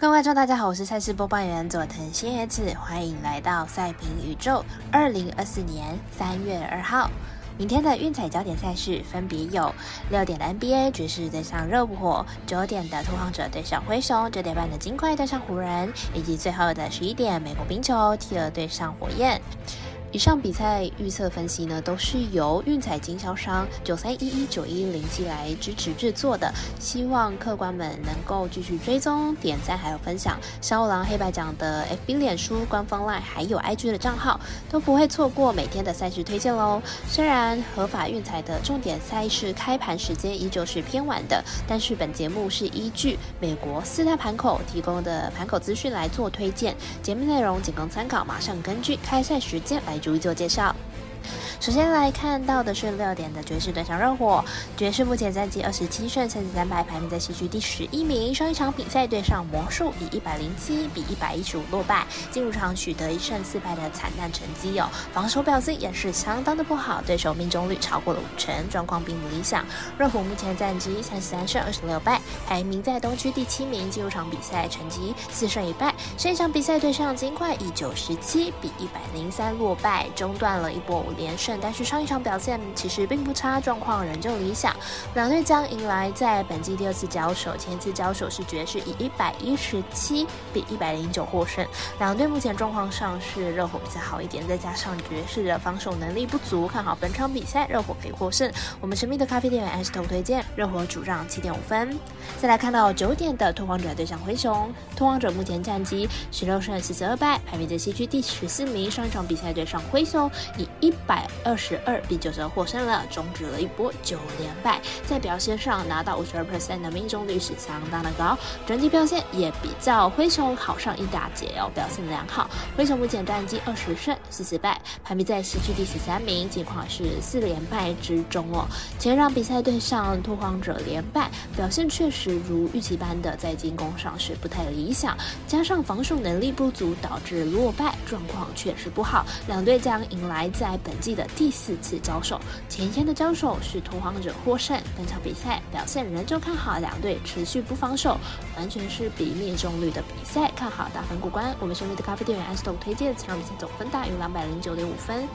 各位观众，大家好，我是赛事播报员佐藤新叶子，欢迎来到赛评宇宙。二零二四年三月二号，明天的运彩焦点赛事分别有六点的 NBA 爵士对上热火，九点的拓荒者对上灰熊，九点半的金块对上湖人，以及最后的十一点美国冰球 T 二对上火焰。以上比赛预测分析呢，都是由运彩经销商九三一一九一零七来支持制作的，希望客官们能够继续追踪、点赞还有分享。小五郎黑白奖的 FB、脸书官方 LINE 还有 IG 的账号，都不会错过每天的赛事推荐喽。虽然合法运彩的重点赛事开盘时间依旧是偏晚的，但是本节目是依据美国四大盘口提供的盘口资讯来做推荐，节目内容仅供参考，马上根据开赛时间来。逐一做介绍。首先来看到的是六点的爵士对上热火。爵士目前战绩二十七胜三十三败，排名在西区第十一名。上一场比赛对上魔术，以一百零七比一百一十五落败，进入场取得一胜四败的惨淡成绩哦。防守表现也是相当的不好，对手命中率超过了五成，状况并不理想。热火目前战绩三十三胜二十六败，排名在东区第七名。进入场比赛成绩四胜一败，上一场比赛对上金块以九十七比一百零三落败，中断了一波连胜。但是上一场表现其实并不差，状况仍旧理想。两队将迎来在本季第二次交手，前次交手是爵士以一百一十七比一百零九获胜。两队目前状况上是热火比较好一点，再加上爵士的防守能力不足，看好本场比赛热火可以获胜。我们神秘的咖啡店员 S 头推荐热火主让七点五分。再来看到九点的拓荒者对上灰熊，拓荒者目前战绩十六胜四十二败，排名在西区第十四名。上一场比赛对上灰熊以一百。二十二比九十二获胜了，终止了一波九连败。在表现上拿到五十二 percent 的命中率是相当的高，整体表现也比较灰熊好上一大截哦，表现良好。灰熊目前战绩二十胜四十败，排名在西区第十三名，情况是四连败之中哦。前场比赛对上拓荒者连败，表现确实如预期般的在进攻上是不太理想，加上防守能力不足导致落败，状况确实不好。两队将迎来在本本季的。第四次交手，前一天的交手是拓荒者获胜。本场比赛表现仍旧看好两队持续不防守，完全是比命中率的比赛，看好大分过关。我们胜利的咖啡店员安 S 豆推荐这场比赛总分大于两百零九点五分。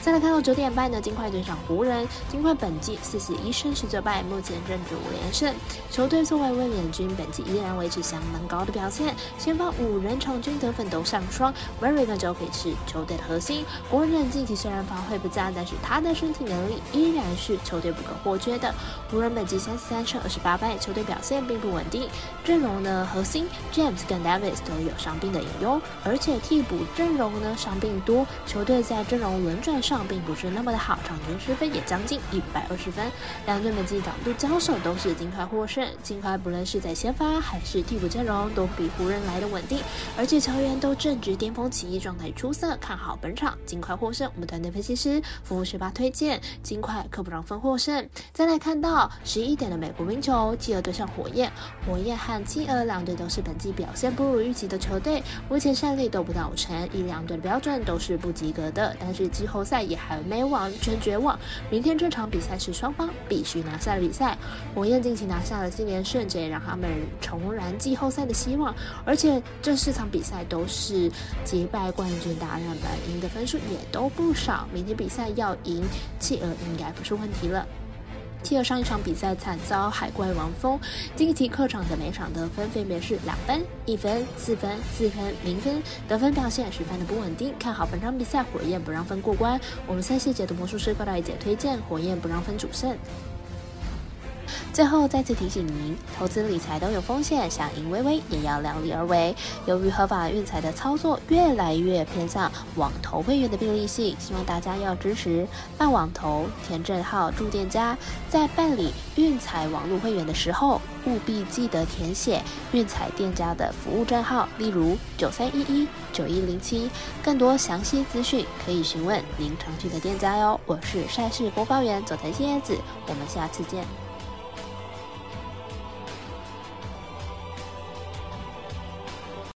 再来看到九点半的金块对上湖人，金块本季四十一胜十九败，目前正值五连胜。球队作为卫冕军，本季依然维持相当高的表现，前方五人场均得分都上双 v e r y 就可以是球队的核心。湖人近期虽然发挥不佳，但是他的身体能力依然是球队不可或缺的。湖人本季三十三胜二十八败，球队表现并不稳定，阵容呢核心 James 跟 Davis 都有伤病的隐忧，而且替补阵容呢伤病多，球队在阵容轮转。上并不是那么的好，场均失分也将近一百二十分。两队每季导度交手都是金块获胜，金块不论是在先发还是替补阵容都比湖人来的稳定，而且球员都正值巅峰期，状态出色，看好本场金块获胜。我们团队分析师服务学霸推荐金块可不让分获胜。再来看到十一点的美国冰球，企鹅对上火焰，火焰和企鹅两队都是本季表现不如预期的球队，目前胜利都不到五成，以两队的标准都是不及格的，但是季后赛。也还没完全绝望。明天这场比赛是双方必须拿下的比赛。火焰近期拿下了四连胜，这也让他们重燃季后赛的希望。而且这四场比赛都是击败冠军大热门，赢的分数也都不少。明天比赛要赢企鹅应该不是问题了。企鹅上一场比赛惨遭海怪王蜂，近期客场的每场得分分别是两分、一分、四分、四分、零分，得分表现十分的不稳定。看好本场比赛火焰不让分过关。我们赛事解读魔术师高大姐推荐火焰不让分主胜。最后再次提醒您，投资理财都有风险，想赢微微也要量力而为。由于合法运财的操作越来越偏向网投会员的便利性，希望大家要支持办网投、填证号、住店家。在办理运财网络会员的时候，务必记得填写运财店家的服务证号，例如九三一一九一零七。更多详细资讯可以询问您常去的店家哟。我是赛事播报员佐藤新叶子，我们下次见。